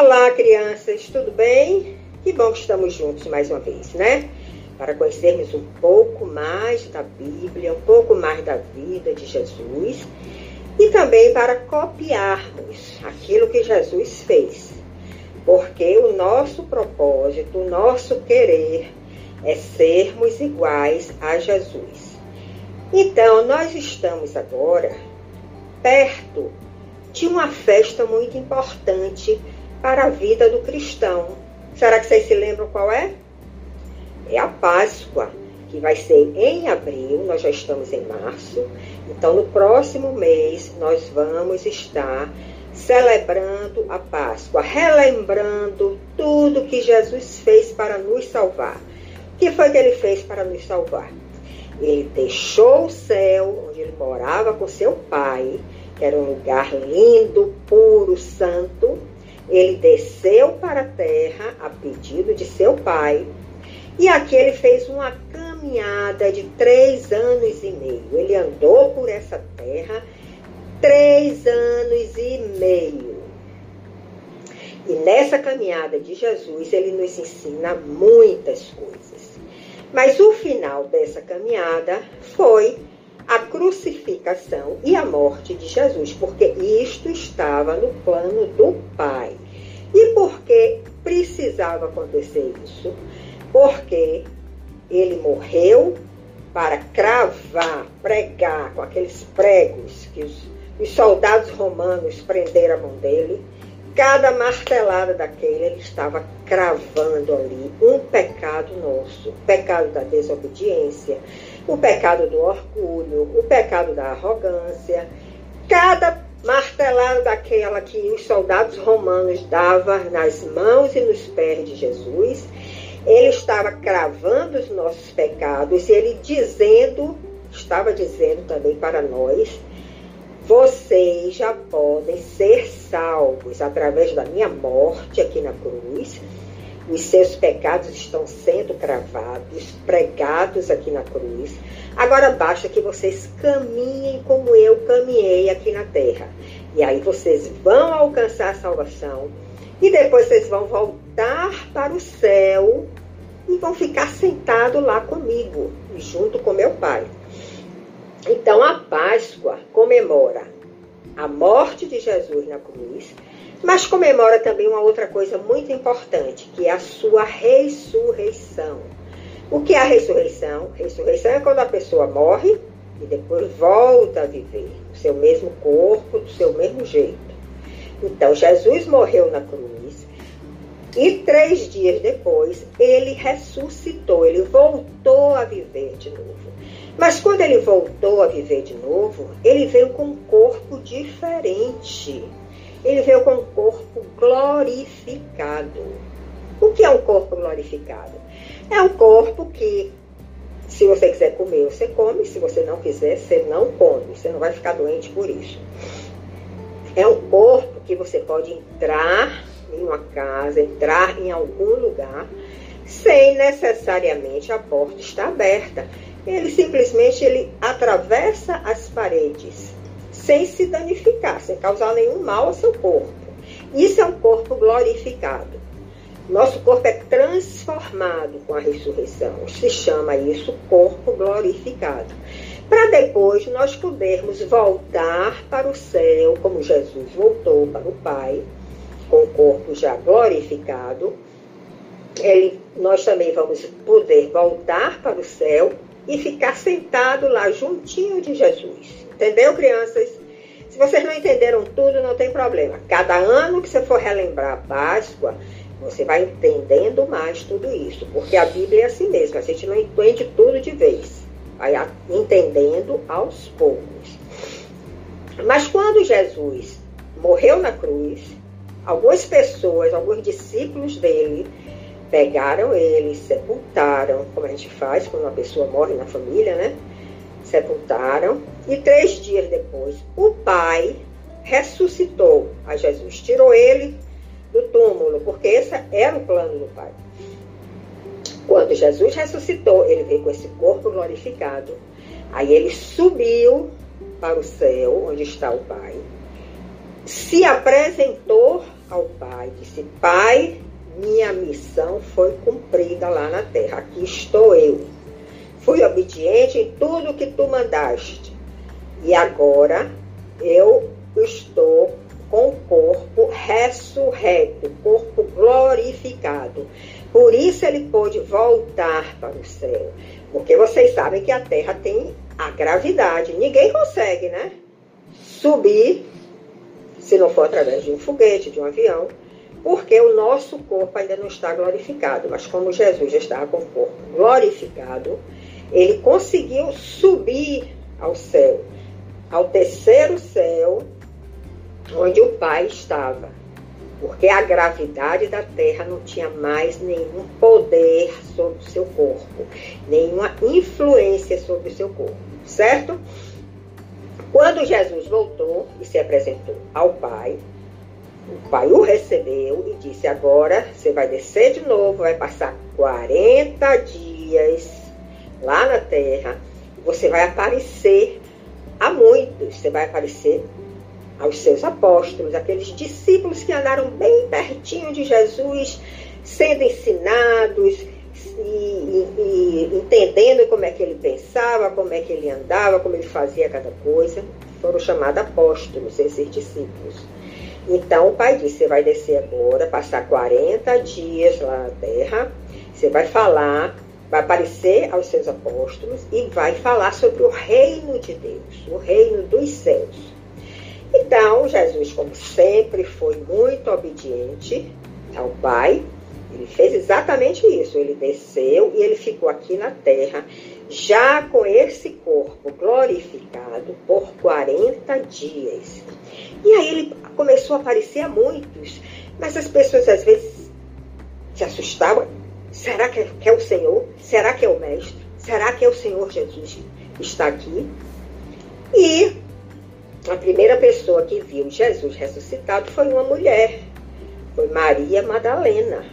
Olá, crianças, tudo bem? Que bom que estamos juntos mais uma vez, né? Para conhecermos um pouco mais da Bíblia, um pouco mais da vida de Jesus e também para copiarmos aquilo que Jesus fez. Porque o nosso propósito, o nosso querer é sermos iguais a Jesus. Então, nós estamos agora perto de uma festa muito importante para a vida do cristão. Será que vocês se lembram qual é? É a Páscoa, que vai ser em abril, nós já estamos em março. Então, no próximo mês, nós vamos estar celebrando a Páscoa, relembrando tudo que Jesus fez para nos salvar. O que foi que ele fez para nos salvar? Ele deixou o céu, onde ele morava com seu pai, que era um lugar lindo, puro, santo, ele desceu para a terra a pedido de seu pai, e aqui ele fez uma caminhada de três anos e meio. Ele andou por essa terra três anos e meio. E nessa caminhada de Jesus, ele nos ensina muitas coisas. Mas o final dessa caminhada foi a crucificação e a morte de Jesus, porque isto estava no plano do Pai. E por que precisava acontecer isso? Porque ele morreu para cravar, pregar com aqueles pregos que os, os soldados romanos prenderam a mão dele. Cada martelada daquele, ele estava cravando ali um pecado nosso, pecado da desobediência, o pecado do orgulho, o pecado da arrogância. Cada martelada daquela que os soldados romanos davam nas mãos e nos pés de Jesus, ele estava cravando os nossos pecados e ele dizendo, estava dizendo também para nós, vocês já podem ser salvos através da minha morte aqui na cruz os seus pecados estão sendo cravados, pregados aqui na cruz. Agora basta que vocês caminhem como eu caminhei aqui na terra. E aí vocês vão alcançar a salvação. E depois vocês vão voltar para o céu e vão ficar sentados lá comigo, junto com meu Pai. Então a Páscoa comemora a morte de Jesus na cruz mas comemora também uma outra coisa muito importante, que é a sua ressurreição. O que é a ressurreição? Ressurreição é quando a pessoa morre e depois volta a viver, o seu mesmo corpo, do seu mesmo jeito. Então, Jesus morreu na cruz e três dias depois ele ressuscitou, ele voltou a viver de novo. Mas quando ele voltou a viver de novo, ele veio com um corpo diferente ele veio com um corpo glorificado. O que é um corpo glorificado? É um corpo que, se você quiser comer, você come, se você não quiser, você não come, você não vai ficar doente por isso. É um corpo que você pode entrar em uma casa, entrar em algum lugar, sem necessariamente a porta estar aberta. Ele simplesmente ele atravessa as paredes sem se danificar, sem causar nenhum mal ao seu corpo. Isso é um corpo glorificado. Nosso corpo é transformado com a ressurreição. Se chama isso corpo glorificado. Para depois nós podermos voltar para o céu, como Jesus voltou para o Pai, com o corpo já glorificado. Ele, nós também vamos poder voltar para o céu e ficar sentado lá juntinho de Jesus. Entendeu, crianças? Se vocês não entenderam tudo, não tem problema. Cada ano que você for relembrar a Páscoa, você vai entendendo mais tudo isso. Porque a Bíblia é assim mesmo, a gente não entende tudo de vez. Vai entendendo aos poucos. Mas quando Jesus morreu na cruz, algumas pessoas, alguns discípulos dele, pegaram ele, sepultaram, como a gente faz quando uma pessoa morre na família, né? sepultaram, e três dias depois o pai ressuscitou a Jesus, tirou ele do túmulo, porque esse era o plano do pai. Quando Jesus ressuscitou, ele veio com esse corpo glorificado, aí ele subiu para o céu, onde está o pai, se apresentou ao Pai, disse: Pai, minha missão foi cumprida lá na terra, aqui estou eu. Fui obediente em tudo que tu mandaste. E agora eu estou com o corpo ressurreto, corpo glorificado. Por isso ele pôde voltar para o céu. Porque vocês sabem que a Terra tem a gravidade. Ninguém consegue, né? Subir, se não for através de um foguete, de um avião, porque o nosso corpo ainda não está glorificado. Mas como Jesus já estava com o corpo glorificado, ele conseguiu subir ao céu, ao terceiro céu, onde o Pai estava. Porque a gravidade da Terra não tinha mais nenhum poder sobre o seu corpo, nenhuma influência sobre o seu corpo, certo? Quando Jesus voltou e se apresentou ao Pai, o pai o recebeu e disse: Agora você vai descer de novo, vai passar 40 dias lá na terra. Você vai aparecer a muitos. Você vai aparecer aos seus apóstolos, aqueles discípulos que andaram bem pertinho de Jesus, sendo ensinados e, e, e, entendendo como é que ele pensava, como é que ele andava, como ele fazia cada coisa. Foram chamados apóstolos, esses discípulos. Então o pai disse: Você vai descer agora, passar 40 dias lá na terra, você vai falar, vai aparecer aos seus apóstolos e vai falar sobre o reino de Deus, o reino dos céus. Então, Jesus, como sempre, foi muito obediente ao Pai. Ele fez exatamente isso. Ele desceu e ele ficou aqui na terra, já com esse corpo glorificado por 40 dias. E aí ele começou a aparecer a muitos, mas as pessoas às vezes se assustavam. Será que é o Senhor? Será que é o Mestre? Será que é o Senhor Jesus que está aqui? E a primeira pessoa que viu Jesus ressuscitado foi uma mulher, foi Maria Madalena,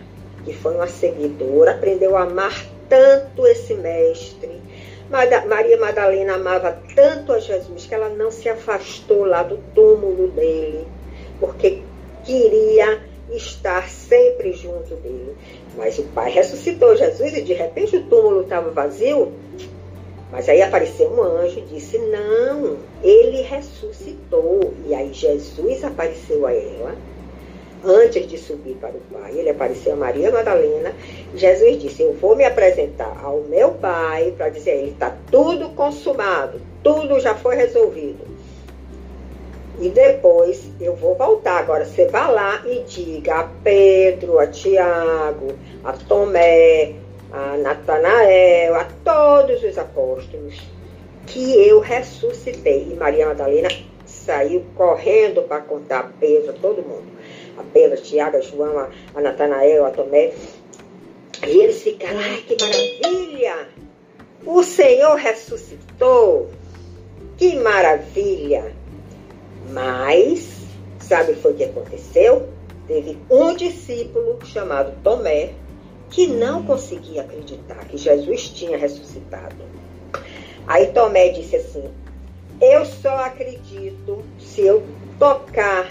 que foi uma seguidora, aprendeu a amar tanto esse mestre. Maria Madalena amava tanto a Jesus que ela não se afastou lá do túmulo dele, porque queria estar sempre junto dele. Mas o pai ressuscitou Jesus e de repente o túmulo estava vazio. Mas aí apareceu um anjo e disse: Não, ele ressuscitou. E aí Jesus apareceu a ela, antes de subir para o Pai. Ele apareceu a Maria Madalena. Jesus disse: Eu vou me apresentar ao meu Pai para dizer ele: Está tudo consumado, tudo já foi resolvido. E depois eu vou voltar. Agora você vá lá e diga a Pedro, a Tiago, a Tomé, a Natanael, a todos os apóstolos, que eu ressuscitei. E Maria Madalena saiu correndo para contar a Pedro, a todo mundo. A Pedro, a Tiago, a João, a, a Natanael, a Tomé. E eles ficaram, ai que maravilha! O Senhor ressuscitou! Que maravilha! Mas, sabe o que aconteceu? Teve um discípulo chamado Tomé, que não conseguia acreditar que Jesus tinha ressuscitado. Aí Tomé disse assim: Eu só acredito se eu tocar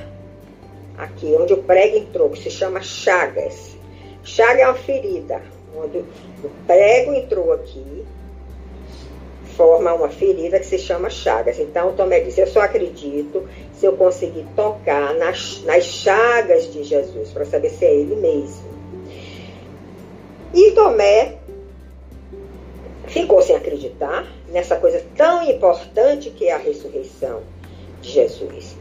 aqui onde o prego entrou, que se chama chagas. Chaga é uma ferida, onde o prego entrou aqui, forma uma ferida que se chama chagas. Então Tomé disse: Eu só acredito se eu conseguir tocar nas, nas chagas de Jesus, para saber se é ele mesmo. E Tomé ficou sem acreditar nessa coisa tão importante que é a ressurreição de Jesus.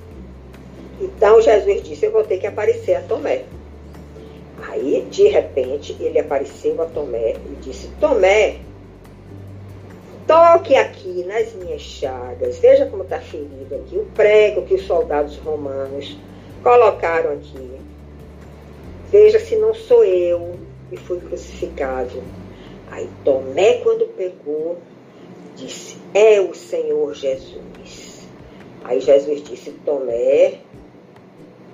Então Jesus disse: Eu vou ter que aparecer a Tomé. Aí, de repente, ele apareceu a Tomé e disse: Tomé, toque aqui nas minhas chagas. Veja como está ferido aqui. O prego que os soldados romanos colocaram aqui. Veja se não sou eu e fui crucificado. Aí Tomé, quando pegou, disse: É o Senhor Jesus. Aí Jesus disse: Tomé,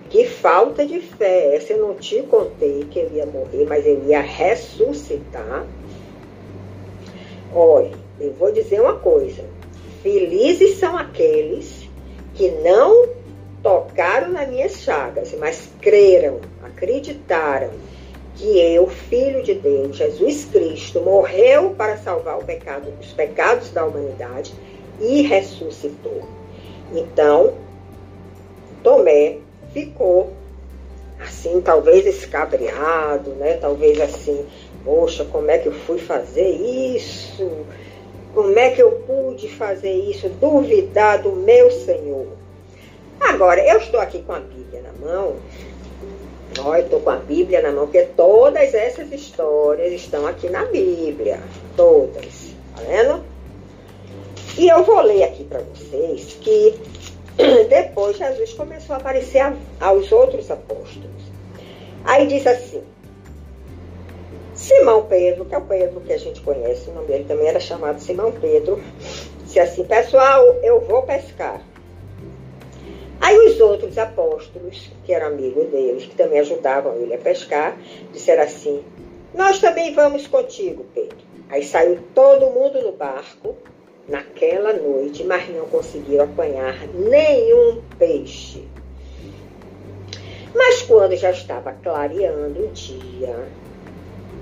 que falta de fé. Essa eu não te contei que ele ia morrer, mas ele ia ressuscitar. Olha, eu vou dizer uma coisa: felizes são aqueles que não tocaram nas minhas chagas, mas creram, acreditaram que eu, Filho de Deus, Jesus Cristo, morreu para salvar pecado, os pecados da humanidade e ressuscitou. Então, Tomé ficou assim, talvez escabriado, né? Talvez assim, poxa, como é que eu fui fazer isso? Como é que eu pude fazer isso? Duvidar do meu Senhor. Agora, eu estou aqui com a Bíblia na mão. Ó, eu estou com a Bíblia na mão, porque todas essas histórias estão aqui na Bíblia. Todas. Tá vendo? E eu vou ler aqui para vocês que depois Jesus começou a aparecer aos outros apóstolos. Aí diz assim: Simão Pedro, que é o Pedro que a gente conhece, o nome dele também era chamado Simão Pedro, disse assim: Pessoal, eu vou pescar. Aí os outros apóstolos, que eram amigos deles, que também ajudavam ele a pescar, disseram assim: Nós também vamos contigo, Pedro. Aí saiu todo mundo no barco naquela noite, mas não conseguiram apanhar nenhum peixe. Mas quando já estava clareando o dia,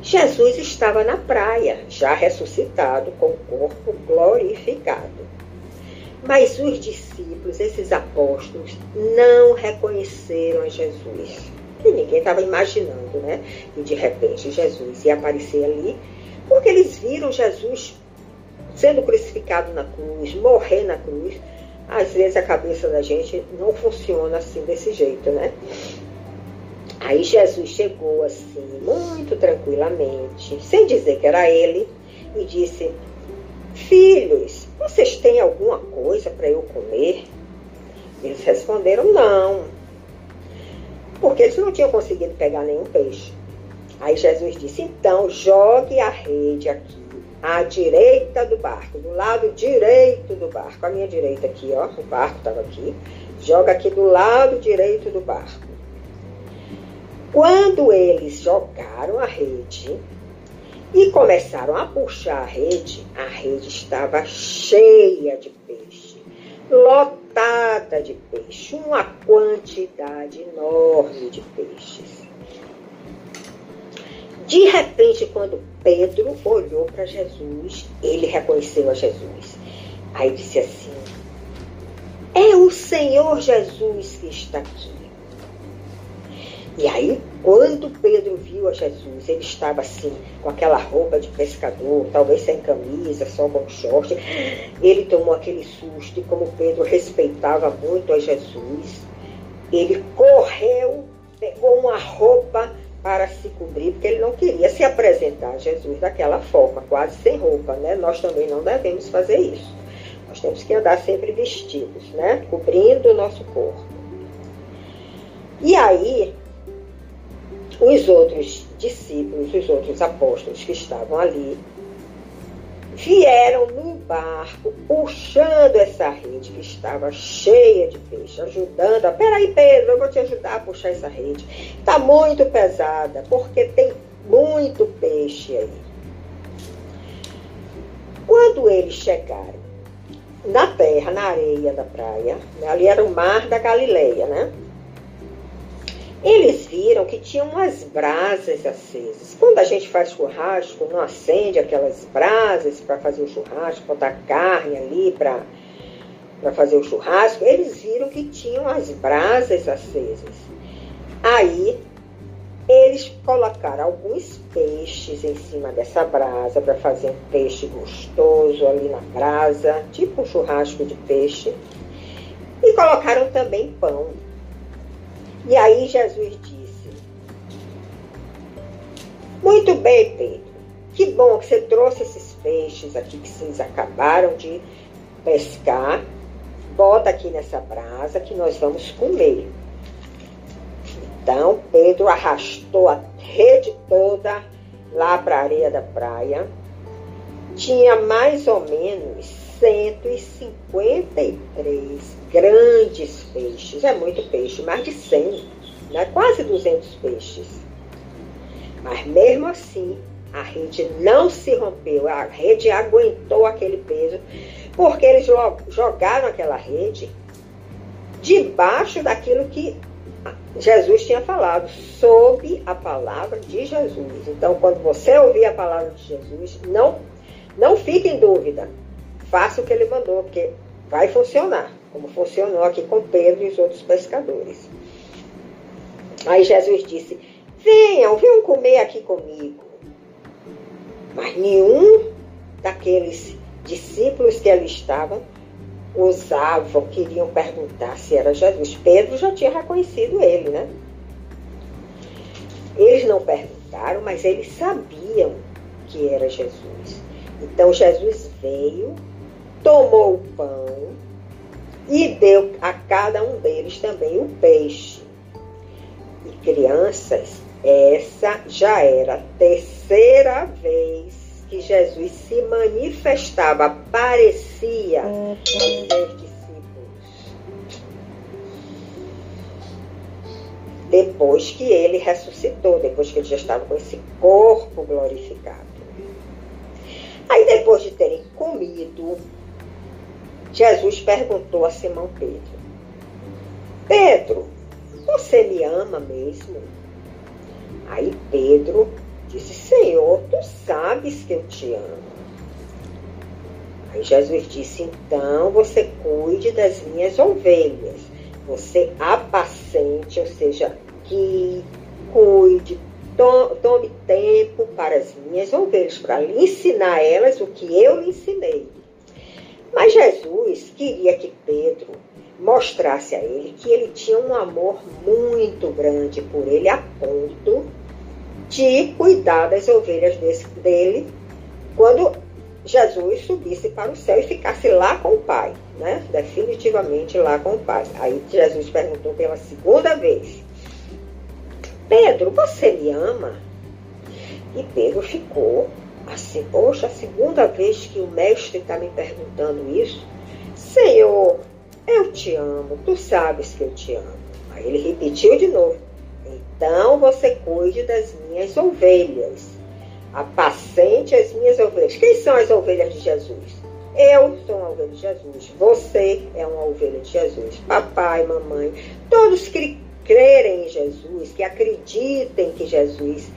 Jesus estava na praia, já ressuscitado, com o corpo glorificado. Mas os discípulos, esses apóstolos, não reconheceram a Jesus. E ninguém estava imaginando, né? E de repente Jesus ia aparecer ali, porque eles viram Jesus sendo crucificado na cruz, morrer na cruz. Às vezes a cabeça da gente não funciona assim desse jeito, né? Aí Jesus chegou assim, muito tranquilamente, sem dizer que era ele, e disse: Filhos, vocês têm alguma coisa para eu comer? Eles responderam: Não, porque eles não tinham conseguido pegar nenhum peixe. Aí Jesus disse: Então jogue a rede aqui à direita do barco, do lado direito do barco, a minha direita aqui, ó, o barco estava aqui, joga aqui do lado direito do barco. Quando eles jogaram a rede e começaram a puxar a rede, a rede estava cheia de peixe, lotada de peixe, uma quantidade enorme de peixes. De repente, quando Pedro olhou para Jesus, ele reconheceu a Jesus. Aí disse assim: É o Senhor Jesus que está aqui. E aí, quando Pedro viu a Jesus, ele estava assim, com aquela roupa de pescador, talvez sem camisa, só com short. Ele tomou aquele susto, e como Pedro respeitava muito a Jesus, ele correu, pegou uma roupa para se cobrir, porque ele não queria se apresentar a Jesus daquela forma, quase sem roupa, né? Nós também não devemos fazer isso. Nós temos que andar sempre vestidos, né? Cobrindo o nosso corpo. E aí, os outros discípulos, os outros apóstolos que estavam ali, vieram no barco, puxando essa rede que estava cheia de peixe, ajudando. Peraí, Pedro, eu vou te ajudar a puxar essa rede. Está muito pesada, porque tem muito peixe aí. Quando eles chegaram na terra, na areia da praia, né, ali era o mar da Galileia, né? Eles viram que tinha umas brasas acesas. Quando a gente faz churrasco, não acende aquelas brasas para fazer o churrasco, botar carne ali para fazer o churrasco. Eles viram que tinham as brasas acesas. Aí eles colocaram alguns peixes em cima dessa brasa para fazer um peixe gostoso ali na brasa, tipo um churrasco de peixe. E colocaram também pão e aí Jesus disse: Muito bem, Pedro. Que bom que você trouxe esses peixes aqui que vocês acabaram de pescar. Bota aqui nessa brasa que nós vamos comer. Então, Pedro arrastou a rede toda lá para a areia da praia. Tinha mais ou menos 153 grandes peixes. É muito peixe, mais de 100, né? quase 200 peixes. Mas mesmo assim, a rede não se rompeu, a rede aguentou aquele peso, porque eles jogaram aquela rede debaixo daquilo que Jesus tinha falado, sob a palavra de Jesus. Então, quando você ouvir a palavra de Jesus, não, não fique em dúvida. Faça o que ele mandou, porque vai funcionar, como funcionou aqui com Pedro e os outros pescadores. Aí Jesus disse: Venham, venham comer aqui comigo. Mas nenhum daqueles discípulos que ali estavam ousavam, queriam perguntar se era Jesus. Pedro já tinha reconhecido ele, né? Eles não perguntaram, mas eles sabiam que era Jesus. Então Jesus veio, tomou o pão e deu a cada um deles também o peixe. E crianças, essa já era a terceira vez que Jesus se manifestava, aparecia aos discípulos. Depois que ele ressuscitou, depois que ele já estava com esse corpo glorificado. Aí, depois de terem comido, Jesus perguntou a Simão Pedro: Pedro, você me ama mesmo? Aí Pedro disse: Senhor, tu sabes que eu te amo. Aí Jesus disse: Então você cuide das minhas ovelhas. Você apacente, ou seja, que cuide, tome tempo para as minhas ovelhas, para ensinar elas o que eu lhe ensinei. Mas Jesus queria que Pedro mostrasse a ele que ele tinha um amor muito grande por ele, a ponto de cuidar das ovelhas desse, dele quando Jesus subisse para o céu e ficasse lá com o Pai, né? Definitivamente lá com o Pai. Aí Jesus perguntou pela segunda vez: Pedro, você me ama? E Pedro ficou assim: Poxa, a segunda vez que o Mestre está me perguntando isso. Senhor, eu te amo, tu sabes que eu te amo. Aí ele repetiu de novo: então você cuide das minhas ovelhas. Apacente as minhas ovelhas. Quem são as ovelhas de Jesus? Eu sou uma ovelha de Jesus. Você é uma ovelha de Jesus. Papai, mamãe, todos que crerem em Jesus, que acreditem que Jesus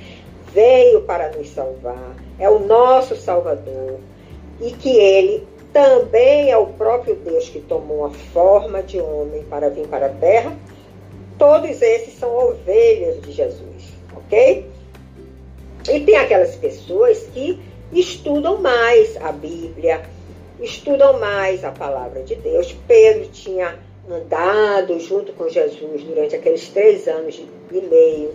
veio para nos salvar, é o nosso Salvador e que ele também é o próprio Deus que tomou a forma de homem para vir para a terra Todos esses são ovelhas de Jesus, ok? E tem aquelas pessoas que estudam mais a Bíblia, estudam mais a palavra de Deus. Pedro tinha andado junto com Jesus durante aqueles três anos e meio.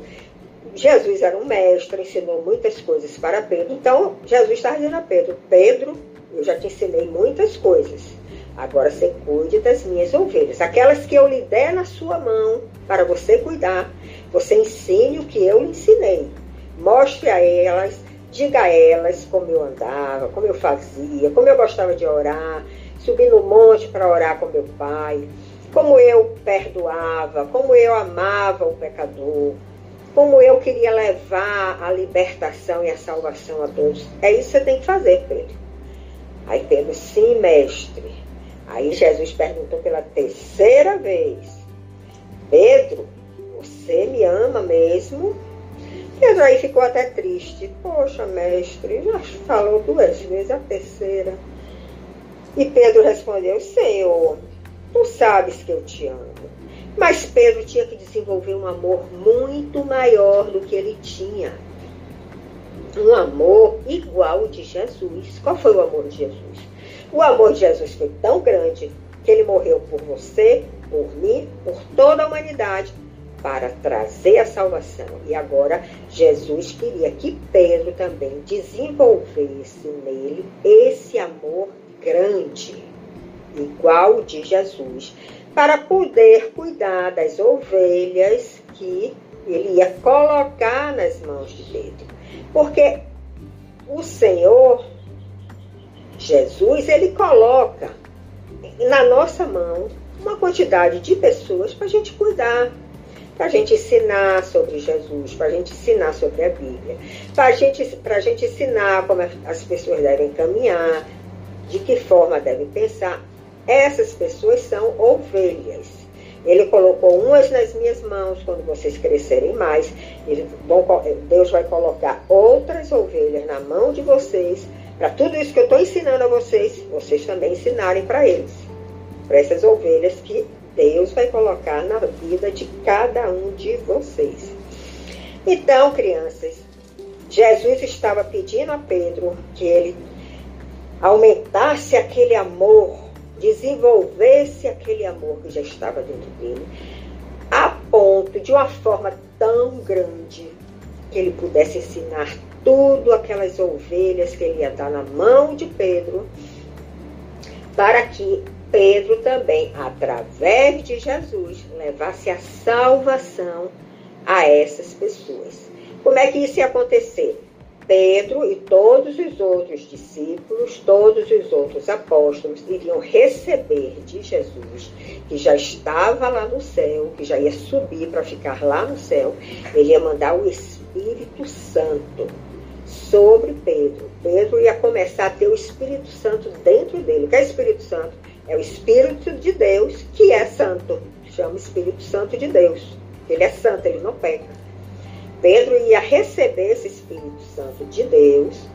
Jesus era um mestre, ensinou muitas coisas para Pedro. Então, Jesus está dizendo a Pedro: Pedro, eu já te ensinei muitas coisas. Agora você cuide das minhas ovelhas, aquelas que eu lhe der na sua mão para você cuidar. Você ensine o que eu lhe ensinei. Mostre a elas, diga a elas como eu andava, como eu fazia, como eu gostava de orar, subir no monte para orar com meu pai, como eu perdoava, como eu amava o pecador, como eu queria levar a libertação e a salvação a todos. É isso que você tem que fazer, Pedro. Aí Pedro, sim, mestre. Aí Jesus perguntou pela terceira vez: Pedro, você me ama mesmo? Pedro aí ficou até triste. Poxa, mestre, já falou duas vezes, a terceira. E Pedro respondeu: Senhor, tu sabes que eu te amo. Mas Pedro tinha que desenvolver um amor muito maior do que ele tinha. Um amor igual ao de Jesus. Qual foi o amor de Jesus? O amor de Jesus foi tão grande que ele morreu por você, por mim, por toda a humanidade, para trazer a salvação. E agora Jesus queria que Pedro também desenvolvesse nele esse amor grande, igual o de Jesus, para poder cuidar das ovelhas que ele ia colocar nas mãos de Pedro. Porque o Senhor Jesus, ele coloca na nossa mão uma quantidade de pessoas para a gente cuidar, para a gente ensinar sobre Jesus, para a gente ensinar sobre a Bíblia, para gente, a gente ensinar como as pessoas devem caminhar, de que forma devem pensar. Essas pessoas são ovelhas. Ele colocou umas nas minhas mãos quando vocês crescerem mais. Deus vai colocar outras ovelhas na mão de vocês, para tudo isso que eu estou ensinando a vocês, vocês também ensinarem para eles. Para essas ovelhas que Deus vai colocar na vida de cada um de vocês. Então, crianças, Jesus estava pedindo a Pedro que ele aumentasse aquele amor desenvolvesse aquele amor que já estava dentro dele, a ponto de uma forma tão grande que ele pudesse ensinar tudo aquelas ovelhas que ele ia dar na mão de Pedro, para que Pedro também, através de Jesus, levasse a salvação a essas pessoas. Como é que isso ia acontecer? Pedro e todos os outros discípulos, todos os outros apóstolos iriam receber de Jesus, que já estava lá no céu, que já ia subir para ficar lá no céu, ele ia mandar o Espírito Santo sobre Pedro. Pedro ia começar a ter o Espírito Santo dentro dele. O que é Espírito Santo? É o Espírito de Deus que é santo. Chama Espírito Santo de Deus. Ele é santo, ele não peca. Pedro ia receber esse Espírito Santo de Deus,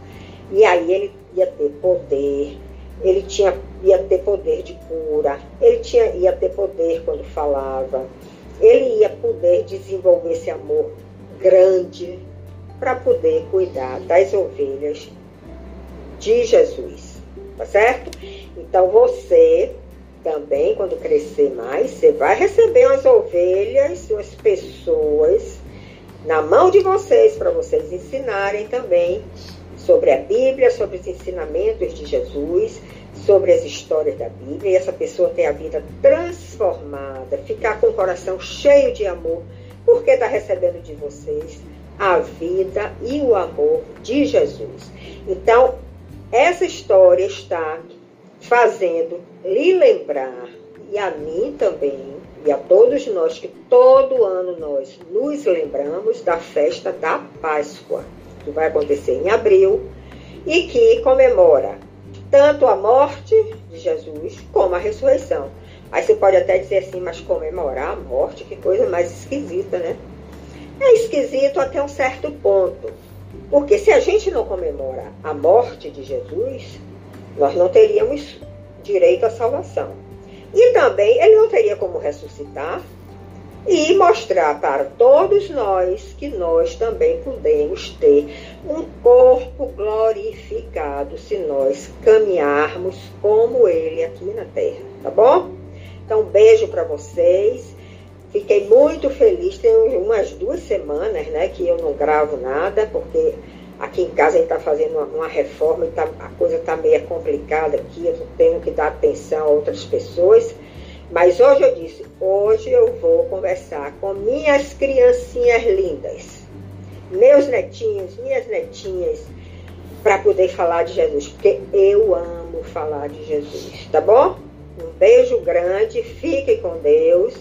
e aí ele ia ter poder, ele tinha, ia ter poder de cura, ele tinha, ia ter poder quando falava, ele ia poder desenvolver esse amor grande para poder cuidar das ovelhas de Jesus. Tá certo? Então você também, quando crescer mais, você vai receber umas ovelhas, umas pessoas na mão de vocês para vocês ensinarem também sobre a Bíblia, sobre os ensinamentos de Jesus, sobre as histórias da Bíblia, e essa pessoa ter a vida transformada, ficar com o coração cheio de amor, porque está recebendo de vocês a vida e o amor de Jesus. Então, essa história está fazendo lhe lembrar, e a mim também, e a todos nós que todo ano nós nos lembramos da festa da Páscoa, que vai acontecer em abril e que comemora tanto a morte de Jesus como a ressurreição. Aí você pode até dizer assim, mas comemorar a morte, que coisa mais esquisita, né? É esquisito até um certo ponto. Porque se a gente não comemora a morte de Jesus, nós não teríamos direito à salvação. E também ele não teria como ressuscitar e mostrar para todos nós que nós também podemos ter um corpo glorificado se nós caminharmos como ele aqui na terra, tá bom? Então, um beijo para vocês. Fiquei muito feliz. Tem umas duas semanas, né, que eu não gravo nada, porque Aqui em casa a gente está fazendo uma, uma, reforma e tá, a coisa está meio complicada aqui, eu tenho que dar atenção a outras pessoas. Mas hoje eu disse, hoje eu vou conversar com minhas criancinhas lindas, meus netinhos, minhas netinhas, para poder falar de Jesus, porque eu amo falar de Jesus, tá bom? Um beijo grande, fiquem com Deus.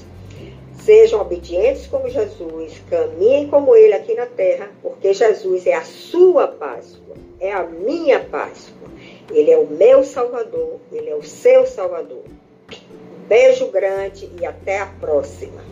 Sejam obedientes como Jesus, caminhem como Ele aqui na terra, porque Jesus é a sua Páscoa, é a minha Páscoa. Ele é o meu Salvador, Ele é o seu Salvador. beijo grande e até a próxima.